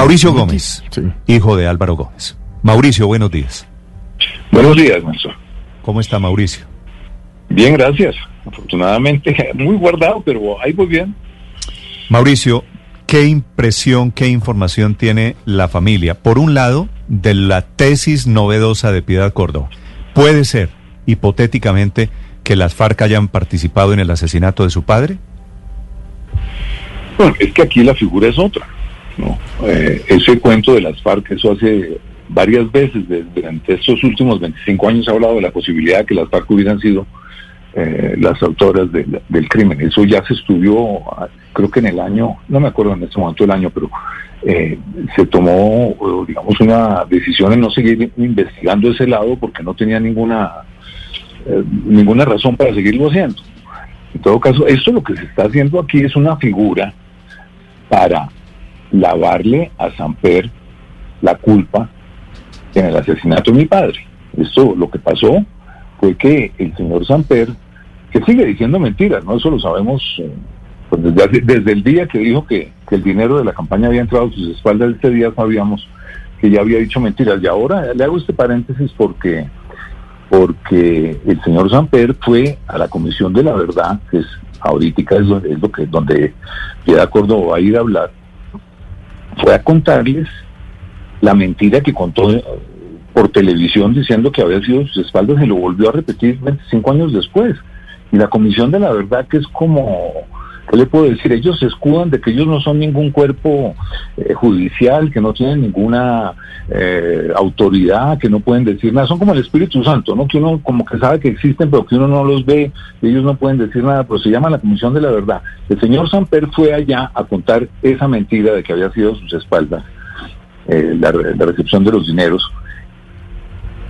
Mauricio Gómez, hijo de Álvaro Gómez. Mauricio, buenos días. Buenos días, Nelson. ¿Cómo está Mauricio? Bien, gracias. Afortunadamente, muy guardado, pero ahí voy bien. Mauricio, ¿qué impresión, qué información tiene la familia? Por un lado, de la tesis novedosa de Piedad Córdoba. ¿Puede ser, hipotéticamente, que las FARC hayan participado en el asesinato de su padre? Bueno, es que aquí la figura es otra. ¿No? Eh, ese cuento de las FARC, eso hace varias veces durante estos últimos 25 años ha hablado de la posibilidad de que las FARC hubieran sido eh, las autoras del crimen. Eso ya se estudió, ah, creo que en el año, no me acuerdo en este momento el año, pero eh, se tomó, digamos, una decisión en no seguir investigando ese lado porque no tenía ninguna, eh, ninguna razón para seguirlo haciendo. En todo caso, esto lo que se está haciendo aquí es una figura para lavarle a Samper la culpa en el asesinato de mi padre. Esto lo que pasó fue que el señor Samper, que sigue diciendo mentiras, ¿no? Eso lo sabemos eh, pues desde, desde el día que dijo que, el dinero de la campaña había entrado a sus espaldas, ese día sabíamos que ya había dicho mentiras. Y ahora le hago este paréntesis porque porque el señor Samper fue a la Comisión de la Verdad, que es ahorita es, es lo que donde Piedad Córdoba va a ir a hablar, fue a contarles la mentira que contó por televisión diciendo que había sido sus espaldas y lo volvió a repetir 25 años después. Y la Comisión de la Verdad, que es como, ¿qué le puedo decir? Ellos se escudan de que ellos no son ningún cuerpo eh, judicial, que no tienen ninguna eh, autoridad, que no pueden decir nada. Son como el Espíritu Santo, ¿no? Que uno como que sabe que existen, pero que uno no los ve, y ellos no pueden decir nada, pero se llama la Comisión de la Verdad. El señor Samper fue allá a contar esa mentira de que había sido sus espaldas eh, la, recepción de los dineros.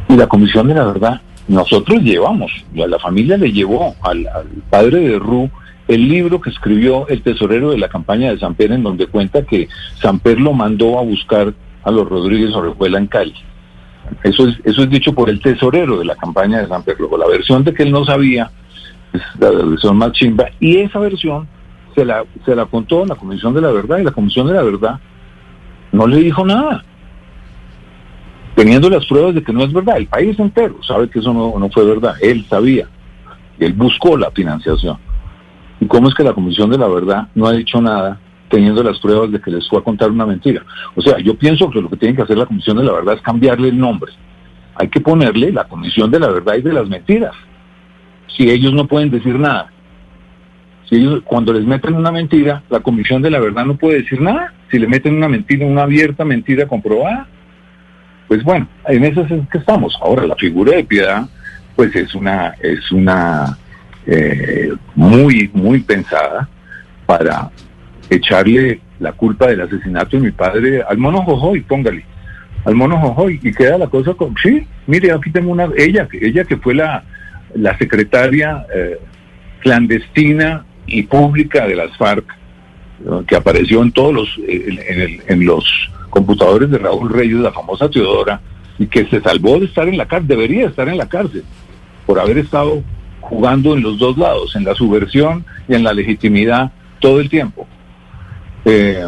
Y la Comisión de la Verdad, nosotros llevamos, la familia le llevó al, padre de Ru el libro que escribió el tesorero de la campaña de Samper, en donde cuenta que Samper lo mandó a buscar a los Rodríguez Orejuela en Cali. Eso es, eso es dicho por el tesorero de la campaña de Samper. Luego, la versión de que él no sabía es la versión más chimba, y esa versión se la, se la contó la Comisión de la Verdad, y la Comisión de la Verdad no le dijo nada. Teniendo las pruebas de que no es verdad, el país entero sabe que eso no, fue verdad, él sabía, él buscó la financiación. ¿Y cómo es que la Comisión de la Verdad no ha dicho nada teniendo las pruebas de que les fue a contar una mentira? O sea, yo pienso que lo que tiene que hacer la Comisión de la Verdad es cambiarle el nombre. Hay que ponerle la Comisión de la Verdad y de las Mentiras. Si ellos no pueden decir nada, si ellos, cuando les meten una mentira, la Comisión de la Verdad no puede decir nada. Si le meten una mentira, una abierta mentira comprobada, pues bueno, en eso es que estamos. Ahora, la figura de piedad, pues es una, es una eh, muy, muy pensada para echarle la culpa del asesinato de mi padre al mono Jojoy, póngale, al mono Jojoy, y queda la cosa con, sí, mire, aquí tengo una, ella, ella que fue la, la secretaria eh, clandestina y pública de las FARC, que apareció en todos los, en, los computadores de Raúl Reyes, la famosa Teodora, y que se salvó de estar en la cárcel, debería estar en la cárcel, por haber estado jugando en los dos lados, en la subversión y en la legitimidad todo el tiempo. Eh,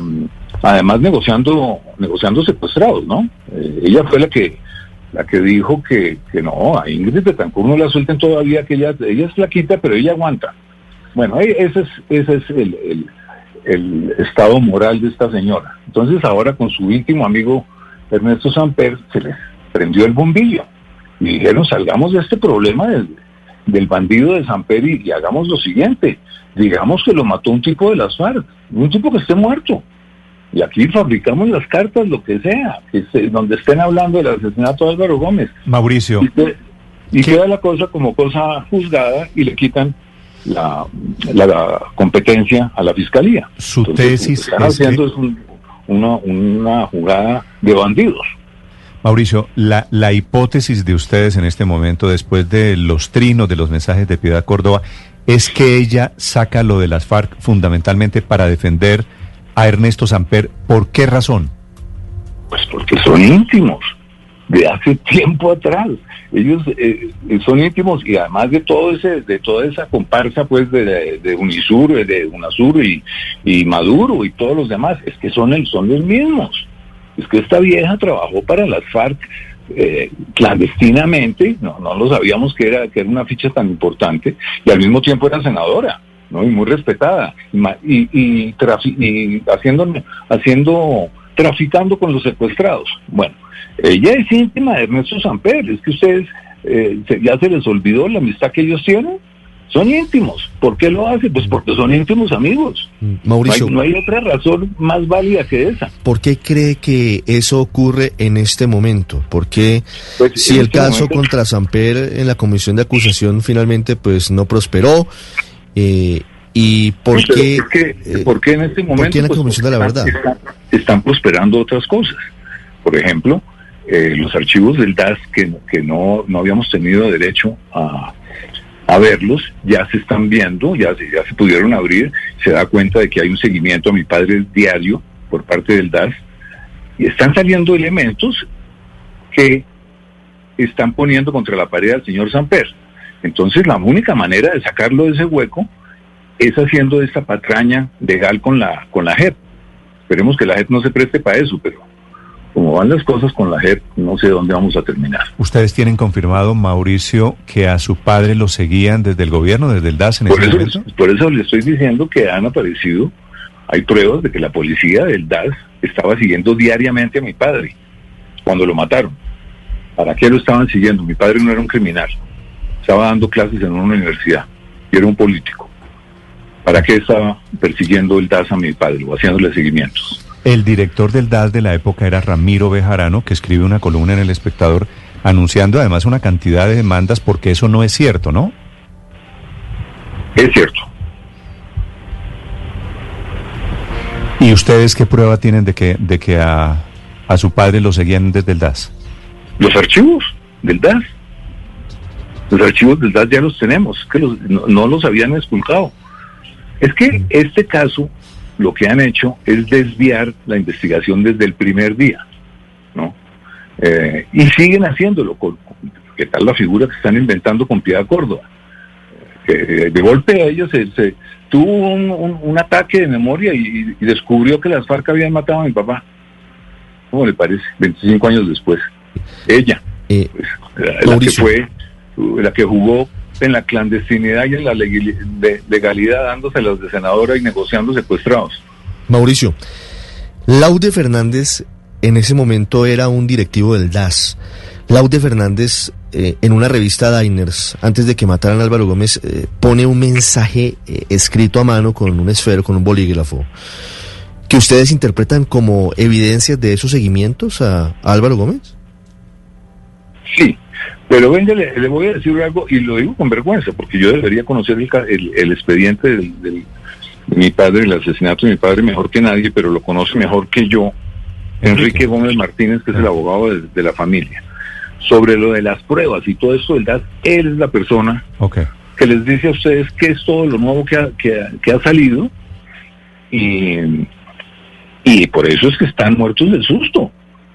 además negociando, negociando secuestrados, ¿no? Eh, ella fue la que la que dijo que, que no, a Ingrid Betancourt no la suelten todavía, que ella, ella es flaquita, pero ella aguanta. Bueno, e, ese es, ese es el, estado moral de esta señora. Entonces ahora con su íntimo amigo Ernesto Samper se les prendió el bombillo y dijeron salgamos de este problema del, bandido de Samper y, y, hagamos lo siguiente, digamos que lo mató un tipo de las FARC, un tipo que esté muerto. Y aquí fabricamos las cartas, lo que sea, que donde estén hablando del asesinato de Álvaro Gómez. Mauricio. Y, queda la cosa como cosa juzgada y le quitan la, competencia a la fiscalía. Su tesis están haciendo es una, una jugada de bandidos. Mauricio, la, la hipótesis de ustedes en este momento, después de los trinos de los mensajes de Piedad Córdoba, es que ella saca lo de las FARC fundamentalmente para defender a Ernesto Samper. ¿Por qué razón? Pues porque son íntimos de hace tiempo atrás. Ellos eh, son íntimos y además de todo ese, de toda esa comparsa pues de, de Unisur, de Unasur y, y, Maduro y todos los demás, es que son, son los mismos. Es que esta vieja trabajó para las FARC eh, clandestinamente, no, no lo sabíamos que era, que era una ficha tan importante, y al mismo tiempo era senadora, ¿no? Y muy respetada, y, y, haciendo, haciendo, traficando con los secuestrados. Bueno, ella es íntima de Ernesto Samper, es que ustedes eh, ya se les olvidó la amistad que ellos tienen. Son íntimos. ¿Por qué lo hacen? Pues porque son íntimos amigos. Mm, Mauricio. No hay, otra razón más válida que esa. ¿Por qué cree que eso ocurre en este momento? Porque pues, si el este caso contra Samper en la comisión de acusación finalmente pues no prosperó, eh, ¿y por qué, por qué, en este momento? en la pues, comisión de la verdad? Están, prosperando otras cosas. Por ejemplo, eh, los archivos del DAS que, que no, no habíamos tenido derecho a a verlos, ya se están viendo, ya, ya se pudieron abrir, se da cuenta de que hay un seguimiento a mi padre diario por parte del DAS, y están saliendo elementos que están poniendo contra la pared al señor Samper. Entonces la única manera de sacarlo de ese hueco es haciendo esta patraña legal con la, con la JEP. Esperemos que la JEP no se preste para eso, pero como van las cosas con la JEP, no sé dónde vamos a terminar. ¿Ustedes tienen confirmado, Mauricio, que a su padre lo seguían desde el gobierno, desde el DAS en por ese eso, Por eso le estoy diciendo que han aparecido, hay pruebas de que la policía del DAS estaba siguiendo diariamente a mi padre cuando lo mataron. ¿Para qué lo estaban siguiendo? Mi padre no era un criminal, estaba dando clases en una universidad y era un político. ¿Para qué estaba persiguiendo el DAS a mi padre o haciéndole seguimientos? El director del DAS de la época era Ramiro Bejarano, que escribe una columna en El Espectador anunciando además una cantidad de demandas porque eso no es cierto, ¿no? Es cierto. ¿Y ustedes qué prueba tienen de que, de que a, su padre lo seguían desde el DAS? Los archivos del DAS. Los archivos del DAS ya los tenemos, que no, no, los habían expulcado. Es que este caso lo que han hecho es desviar la investigación desde el primer día, ¿no? Eh, y siguen haciéndolo. Con, ¿Qué tal la figura que están inventando con Piedad Córdoba? Que de golpe a ellos se, tuvo un, ataque de memoria y, descubrió que las FARC habían matado a mi papá. ¿Cómo le parece? 25 años después. Ella, eh, pues, la, que fue, la que jugó en la clandestinidad y en la legalidad dándoselas de senadora y negociando secuestrados. Mauricio, Laude Fernández en ese momento era un directivo del DAS. Laude Fernández, eh, en una revista Diners, antes de que mataran a Álvaro Gómez, eh, pone un mensaje eh, escrito a mano con un esfero, con un bolígrafo, que ustedes interpretan como evidencias de esos seguimientos a Álvaro Gómez. Sí, pero venga, le, voy a decir algo y lo digo con vergüenza, porque yo debería conocer el, expediente de mi padre, el asesinato de mi padre mejor que nadie, pero lo conoce mejor que yo, Enrique Gómez Martínez, que es el abogado de, la familia. Sobre lo de las pruebas y todo esto del DAS, él es la persona que les dice a ustedes qué es todo lo nuevo que ha, que, ha salido y, y por eso es que están muertos de susto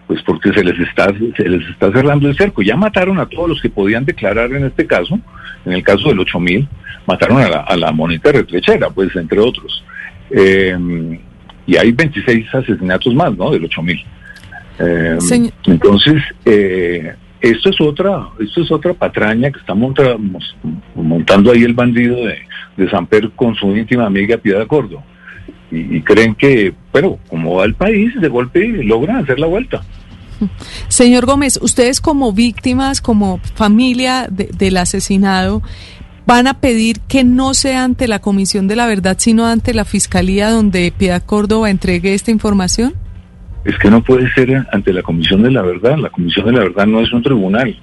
pues porque se les está se les está cerrando el cerco. Ya mataron a todos los que podían declarar en este caso, en el caso del 8000, mataron a la, a la monita retrechera, pues entre otros. Eh, y hay 26 asesinatos más, ¿no? Del 8000. Eh, entonces, eh, esto es otra, esto es otra patraña que está montando ahí el bandido de, de Samper con su íntima amiga Piedad Cordo y, creen que, pero como va el país, de golpe logran hacer la vuelta. Señor Gómez, ustedes como víctimas, como familia del asesinado, van a pedir que no sea ante la Comisión de la Verdad, sino ante la Fiscalía donde Piedad Córdoba entregue esta información? Es que no puede ser ante la Comisión de la Verdad. La Comisión de la Verdad no es un tribunal,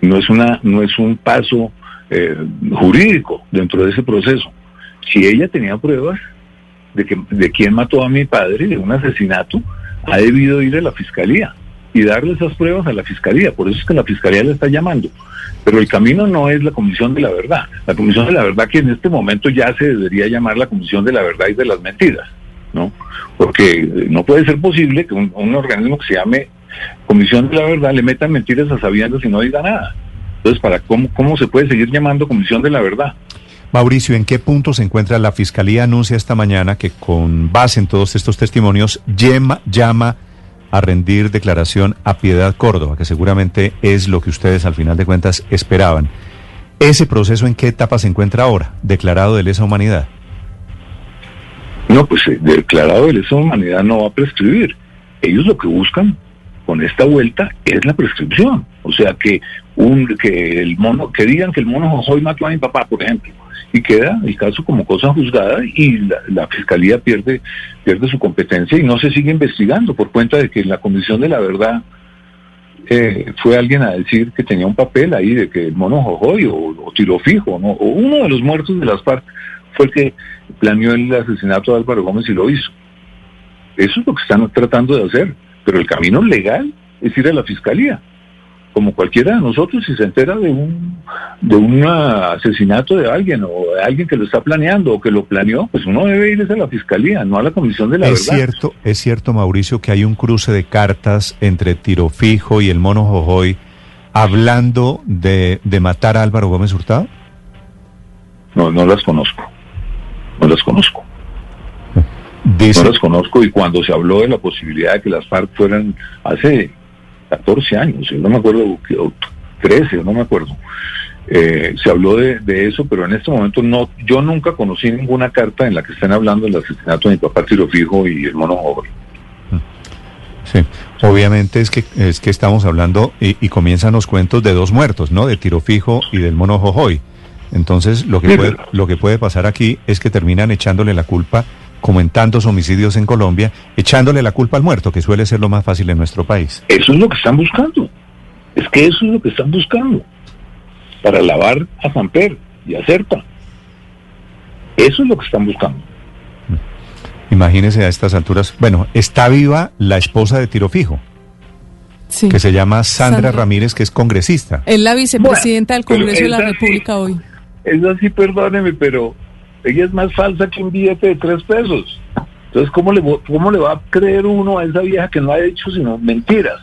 no es una, no es un paso eh, jurídico dentro de ese proceso. Si ella tenía pruebas, de, que, de quién mató a mi padre de un asesinato, ha debido ir a la fiscalía y darle esas pruebas a la fiscalía. Por eso es que la fiscalía le está llamando. Pero el camino no es la comisión de la verdad. La comisión de la verdad que en este momento ya se debería llamar la comisión de la verdad y de las mentiras, ¿no? Porque no puede ser posible que un, organismo que se llame comisión de la verdad le metan mentiras a sabiendas y no diga nada. Entonces, ¿para cómo, cómo se puede seguir llamando comisión de la verdad? Mauricio, ¿en qué punto se encuentra la Fiscalía? Anuncia esta mañana que con base en todos estos testimonios llama, a rendir declaración a Piedad Córdoba, que seguramente es lo que ustedes al final de cuentas esperaban. ¿Ese proceso en qué etapa se encuentra ahora, declarado de lesa humanidad? No, pues eh, declarado de lesa humanidad no va a prescribir. Ellos lo que buscan con esta vuelta es la prescripción. O sea, que un que el mono que digan que el mono Jojoy mató a mi papá, por ejemplo, y queda el caso como cosa juzgada y la, fiscalía pierde pierde su competencia y no se sigue investigando por cuenta de que la comisión de la verdad eh, fue alguien a decir que tenía un papel ahí de que el mono Jojoy o, o tiro fijo, o uno de los muertos de las FARC fue el que planeó el asesinato de Álvaro Gómez y lo hizo. Eso es lo que están tratando de hacer, pero el camino legal es ir a la fiscalía como cualquiera de nosotros, si se entera de un, de un asesinato de alguien o de alguien que lo está planeando o que lo planeó, pues uno debe ir a la fiscalía, no a la comisión de la es verdad. Cierto, es cierto, Mauricio, que hay un cruce de cartas entre Tiro Fijo y el Mono Jojoy hablando de, de matar a Álvaro Gómez Hurtado. No, no las conozco. No las conozco. No las conozco y cuando se habló de la posibilidad de que las FARC fueran hace 14 años, yo no me acuerdo, o 13, no me acuerdo. Eh, se habló de, eso, pero en este momento no, yo nunca conocí ninguna carta en la que estén hablando del asesinato de mi papá Tiro Fijo y el mono joven. Sí, obviamente es que es que estamos hablando y, comienzan los cuentos de dos muertos, ¿no? De Tiro Fijo y del mono Jojoy. Entonces, lo que puede, lo que puede pasar aquí es que terminan echándole la culpa como en tantos homicidios en Colombia, echándole la culpa al muerto, que suele ser lo más fácil en nuestro país. Eso es lo que están buscando. Es que eso es lo que están buscando. Para lavar a Samper y a Serpa. Eso es lo que están buscando. Imagínese a estas alturas. Bueno, está viva la esposa de Tiro Fijo. Sí. Que se llama Sandra, Ramírez, que es congresista. Es la vicepresidenta del Congreso de la República hoy. Es así, perdóneme, pero ella es más falsa que un billete de tres pesos. Entonces, ¿cómo le, ¿cómo le va a creer uno a esa vieja que no ha hecho sino mentiras?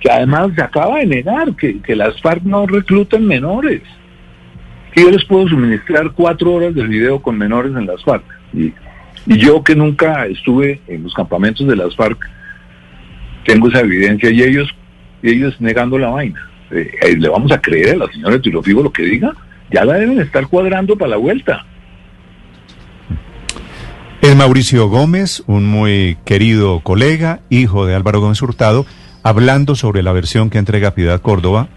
Que además se acaba de negar que, las FARC no reclutan menores. Que yo les puedo suministrar cuatro horas de video con menores en las FARC. Y, yo que nunca estuve en los campamentos de las FARC, tengo esa evidencia y ellos, ellos negando la vaina. Eh, eh, ¿Le vamos a creer a la señora Tirofigo lo que diga? Ya la deben estar cuadrando para la vuelta. Es Mauricio Gómez, un muy querido colega, hijo de Álvaro Gómez Hurtado, hablando sobre la versión que entrega Piedad Córdoba,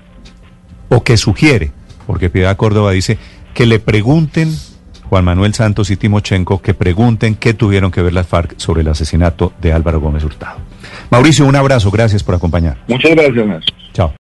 o que sugiere, porque Piedad Córdoba dice que le pregunten, Juan Manuel Santos y Timochenko, que pregunten qué tuvieron que ver las FARC sobre el asesinato de Álvaro Gómez Hurtado. Mauricio, un abrazo, gracias por acompañar. Muchas gracias, Chao.